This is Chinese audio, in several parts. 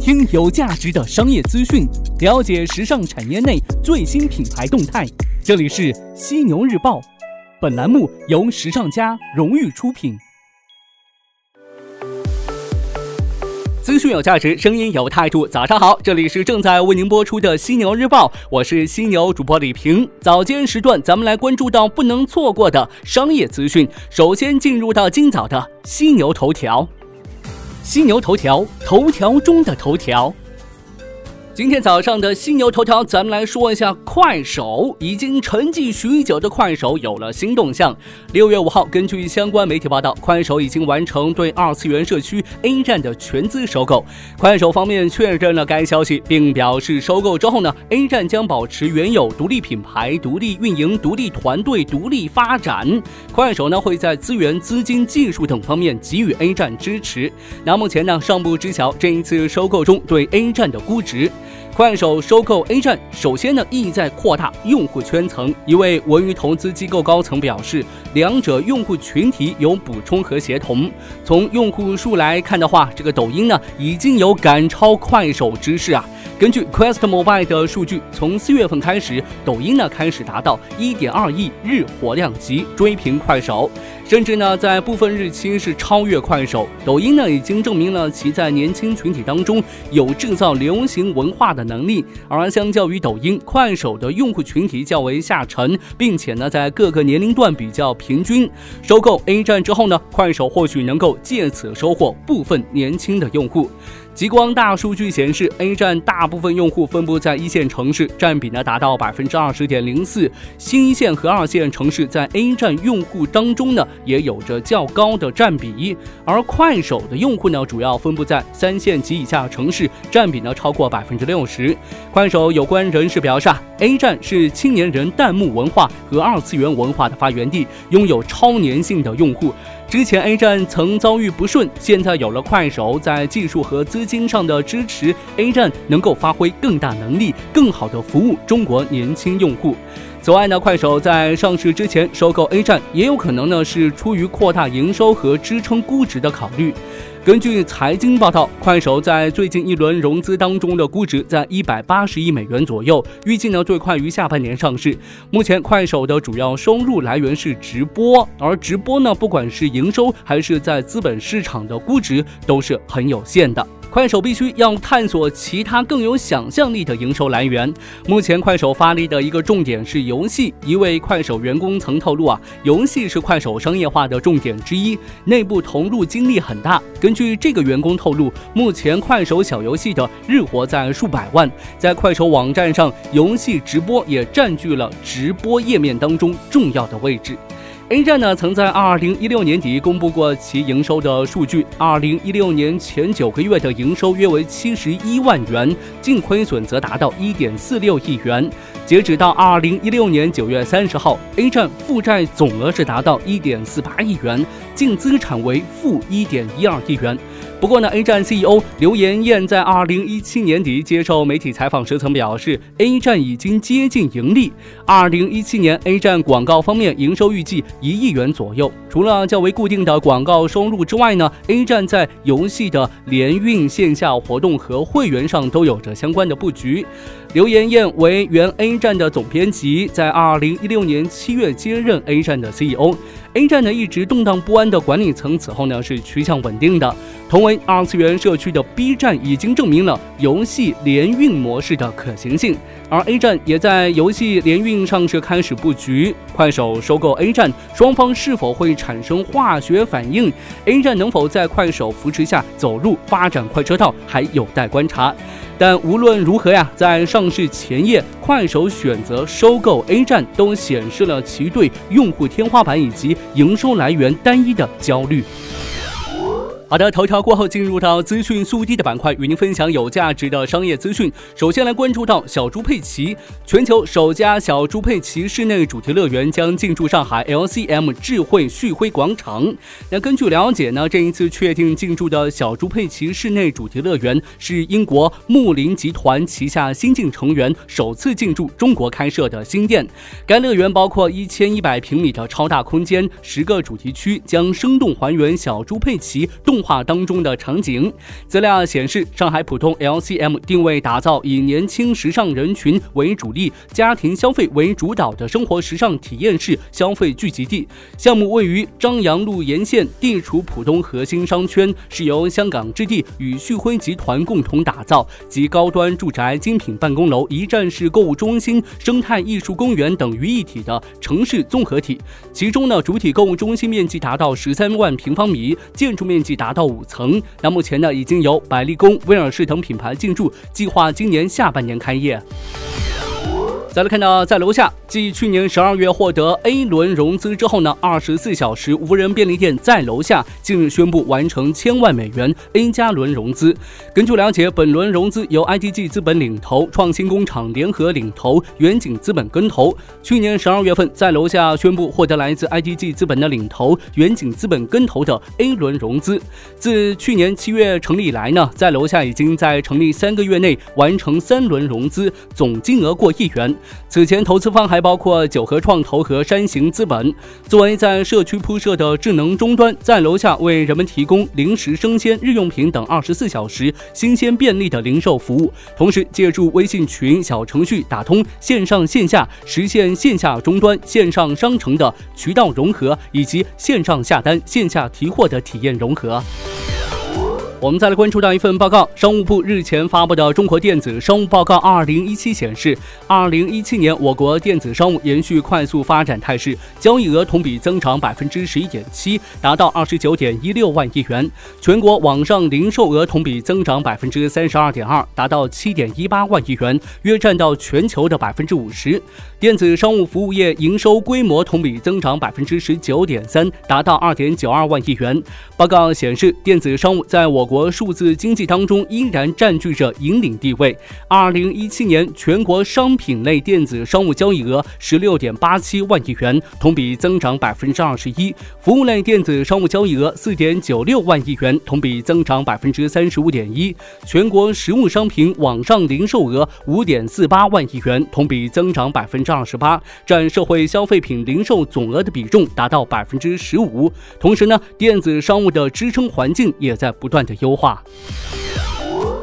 听有价值的商业资讯，了解时尚产业内最新品牌动态。这里是犀牛日报，本栏目由时尚家荣誉出品。资讯有价值，声音有态度。早上好，这里是正在为您播出的犀牛日报，我是犀牛主播李平。早间时段，咱们来关注到不能错过的商业资讯。首先进入到今早的犀牛头条。犀牛头条，头条中的头条。今天早上的犀牛头条，咱们来说一下快手。已经沉寂许久的快手有了新动向。六月五号，根据相关媒体报道，快手已经完成对二次元社区 A 站的全资收购。快手方面确认了该消息，并表示收购之后呢，A 站将保持原有独立品牌、独立运营、独立团队、独立发展。快手呢会在资源、资金、技术等方面给予 A 站支持。那目前呢尚不知晓这一次收购中对 A 站的估值。快手收购 A 站，首先呢意在扩大用户圈层。一位文娱投资机构高层表示，两者用户群体有补充和协同。从用户数来看的话，这个抖音呢已经有赶超快手之势啊。根据 QuestMobile 的数据，从四月份开始，抖音呢开始达到一点二亿日活量级，追平快手。甚至呢，在部分日期是超越快手。抖音呢，已经证明了其在年轻群体当中有制造流行文化的能力。而相较于抖音，快手的用户群体较为下沉，并且呢，在各个年龄段比较平均。收购 A 站之后呢，快手或许能够借此收获部分年轻的用户。极光大数据显示，A 站大部分用户分布在一线城市，占比呢达到百分之二十点零四。新一线和二线城市在 A 站用户当中呢，也有着较高的占比。而快手的用户呢，主要分布在三线及以下城市，占比呢超过百分之六十。快手有关人士表示啊，A 站是青年人弹幕文化和二次元文化的发源地，拥有超粘性的用户。之前 A 站曾遭遇不顺，现在有了快手在技术和资金上的支持，A 站能够发挥更大能力，更好的服务中国年轻用户。此外呢，快手在上市之前收购 A 站，也有可能呢是出于扩大营收和支撑估值的考虑。根据财经报道，快手在最近一轮融资当中的估值在一百八十亿美元左右，预计呢最快于下半年上市。目前快手的主要收入来源是直播，而直播呢，不管是营收还是在资本市场的估值都是很有限的。快手必须要探索其他更有想象力的营收来源。目前，快手发力的一个重点是游戏。一位快手员工曾透露啊，游戏是快手商业化的重点之一，内部投入精力很大。根据这个员工透露，目前快手小游戏的日活在数百万，在快手网站上，游戏直播也占据了直播页面当中重要的位置。A 站呢，曾在二零一六年底公布过其营收的数据。二零一六年前九个月的营收约为七十一万元，净亏损则达到一点四六亿元。截止到二零一六年九月三十号，A 站负债总额是达到一点四八亿元，净资产为负一点一二亿元。不过呢，A 站 CEO 刘延燕在二零一七年底接受媒体采访时曾表示，A 站已经接近盈利。二零一七年 A 站广告方面营收预计一亿元左右。除了较为固定的广告收入之外呢，A 站在游戏的联运、线下活动和会员上都有着相关的布局。刘延燕为原 A 站的总编辑，在二零一六年七月接任 A 站的 CEO。A 站呢一直动荡不安的管理层此后呢是趋向稳定的。同为二次元社区的 B 站已经证明了游戏联运模式的可行性，而 A 站也在游戏联运上市开始布局。快手收购 A 站，双方是否会产生化学反应？A 站能否在快手扶持下走入发展快车道，还有待观察。但无论如何呀，在上市前夜，快手选择收购 A 站，都显示了其对用户天花板以及营收来源单一的焦虑。好的，头条过后进入到资讯速递的板块，与您分享有价值的商业资讯。首先来关注到小猪佩奇，全球首家小猪佩奇室内主题乐园将进驻上海 LCM 智慧旭辉广场。那根据了解呢，这一次确定进驻的小猪佩奇室内主题乐园是英国木林集团旗下新晋成员首次进驻中国开设的新店。该乐园包括一千一百平米的超大空间，十个主题区，将生动还原小猪佩奇动。动画当中的场景。资料显示，上海浦东 LCM 定位打造以年轻时尚人群为主力、家庭消费为主导的生活时尚体验式消费聚集地。项目位于张杨路沿线，地处浦东核心商圈，是由香港置地与旭辉集团共同打造，集高端住宅、精品办公楼、一站式购物中心、生态艺术公园等于一体的城市综合体。其中呢，主体购物中心面积达到十三万平方米，建筑面积达达到五层。那目前呢，已经有百丽宫、威尔士等品牌进驻，计划今年下半年开业。再来看到，在楼下，继去年十二月获得 A 轮融资之后呢，二十四小时无人便利店在楼下近日宣布完成千万美元 A 加轮融资。根据了解，本轮融资由 IDG 资本领投，创新工厂联合领投，远景资本跟投。去年十二月份，在楼下宣布获得来自 IDG 资本的领投，远景资本跟投的 A 轮融资。自去年七月成立以来呢，在楼下已经在成立三个月内完成三轮融资，总金额过亿元。此前，投资方还包括九合创投和山形资本。作为在社区铺设的智能终端，在楼下为人们提供零食、生鲜、日用品等二十四小时新鲜便利的零售服务，同时借助微信群、小程序打通线上线下，实现线下终端、线上商城的渠道融合，以及线上下单、线下提货的体验融合。我们再来关注到一份报告，商务部日前发布的《中国电子商务报告二零一七》显示，二零一七年我国电子商务延续快速发展态势，交易额同比增长百分之十一点七，达到二十九点一六万亿元；全国网上零售额同比增长百分之三十二点二，达到七点一八万亿元，约占到全球的百分之五十。电子商务服务业营收规模同比增长百分之十九点三，达到二点九二万亿元。报告显示，电子商务在我国数字经济当中依然占据着引领地位。二零一七年全国商品类电子商务交易额十六点八七万亿元，同比增长百分之二十一；服务类电子商务交易额四点九六万亿元，同比增长百分之三十五点一；全国实物商品网上零售额五点四八万亿元，同比增长百分之二十八，占社会消费品零售总额的比重达到百分之十五。同时呢，电子商务的支撑环境也在不断的优化。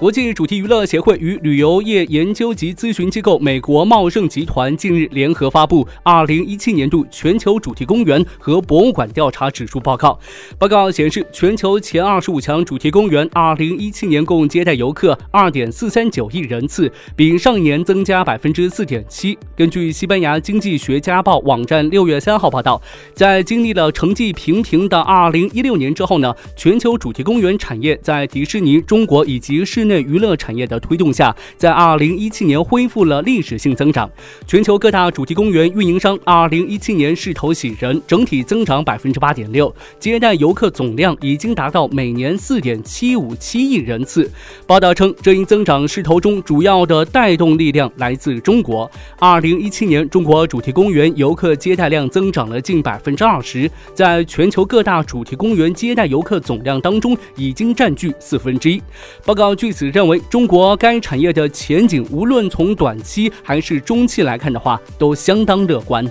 国际主题娱乐协会与旅游业研究及咨询机构美国茂盛集团近日联合发布二零一七年度全球主题公园和博物馆调查指数报告。报告显示，全球前二十五强主题公园二零一七年共接待游客二点四三九亿人次，比上年增加百分之四点七。根据西班牙经济学家报网站六月三号报道，在经历了成绩平平的二零一六年之后呢，全球主题公园产业在迪士尼中国以及室内娱乐产业的推动下，在二零一七年恢复了历史性增长。全球各大主题公园运营商二零一七年势头喜人，整体增长百分之八点六，接待游客总量已经达到每年四点七五七亿人次。报道称，这一增长势头中主要的带动力量来自中国。二零一七年，中国主题公园游客接待量增长了近百分之二十，在全球各大主题公园接待游客总量当中，已经占据四分之一。报告据此认为，中国该产业的前景，无论从短期还是中期来看的话，都相当乐观。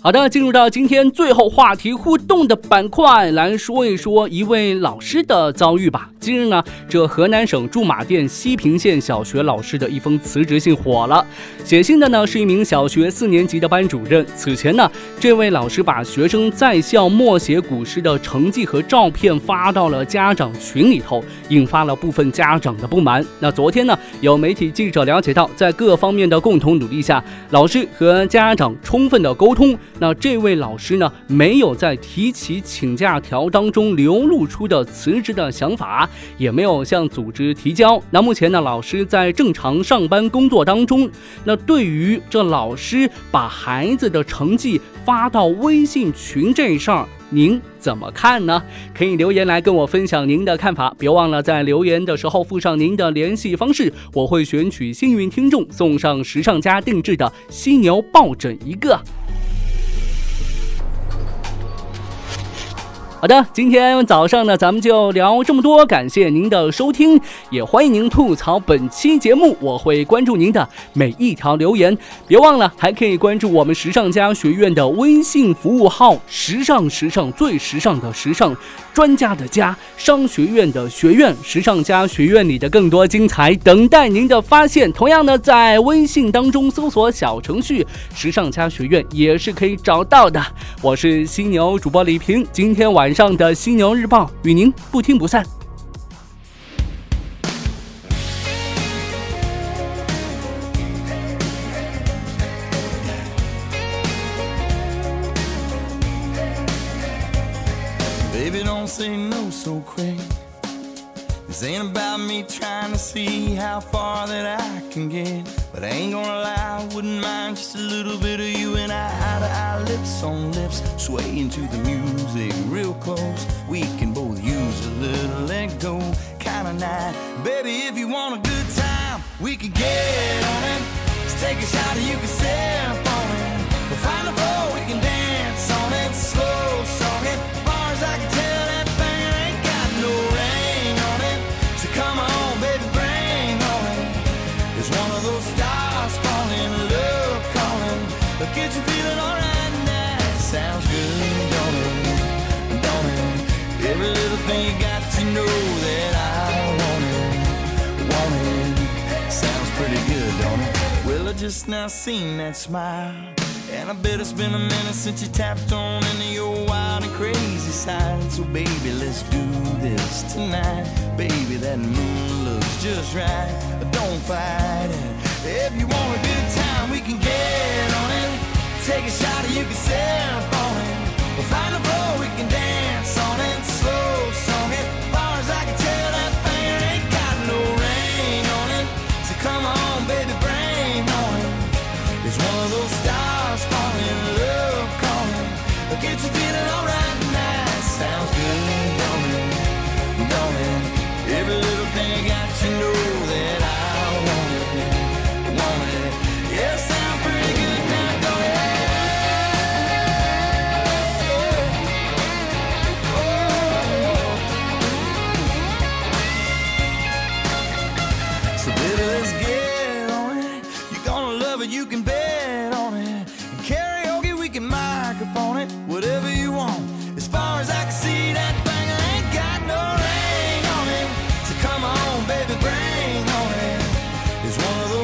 好的，进入到今天最后话题互动的板块，来说一说一位老师的遭遇吧。近日呢，这河南省驻马店西平县小学老师的一封辞职信火了。写信的呢是一名小学四年级的班主任。此前呢，这位老师把学生在校默写古诗的成绩和照片发到了家长群里头，引发了部分家长的不满。那昨天呢，有媒体记者了解到，在各方面的共同努力下，老师和家长充分的沟通。那这位老师呢，没有在提起请假条当中流露出的辞职的想法，也没有向组织提交。那目前呢，老师在正常上班工作当中。那对于这老师把孩子的成绩发到微信群这事儿，您怎么看呢？可以留言来跟我分享您的看法。别忘了在留言的时候附上您的联系方式，我会选取幸运听众送上时尚家定制的犀牛抱枕一个。好的，今天早上呢，咱们就聊这么多，感谢您的收听，也欢迎您吐槽本期节目，我会关注您的每一条留言，别忘了还可以关注我们时尚家学院的微信服务号，时尚时尚最时尚的时尚专家的家商学院的学院，时尚家学院里的更多精彩等待您的发现。同样呢，在微信当中搜索小程序“时尚家学院”也是可以找到的。我是犀牛主播李平，今天晚。上的犀牛日报与您不听不散。This ain't about me trying to see how far that I can get. But I ain't gonna lie, I wouldn't mind just a little bit of you and I, eye to eye, lips on lips, swaying to the music real close. We can both use a little let go kind of night. Baby, if you want a good time, we can get on it. Let's take a shot and you can sip just now seen that smile. And I bet it's been a minute since you tapped on into your wild and crazy side. So, baby, let's do this tonight. Baby, that moon looks just right. But don't fight it. If you want a good time, we can get on it. Take a shot, or you can sip on it. We'll find a floor, we can dance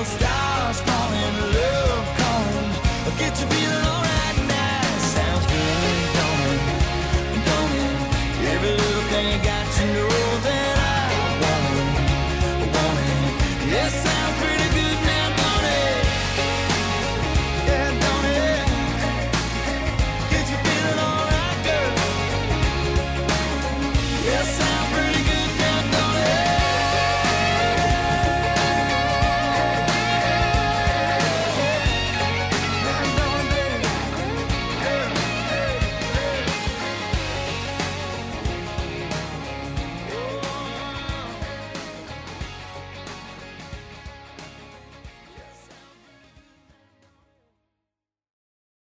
stars falling, love calling. Get you feeling alright.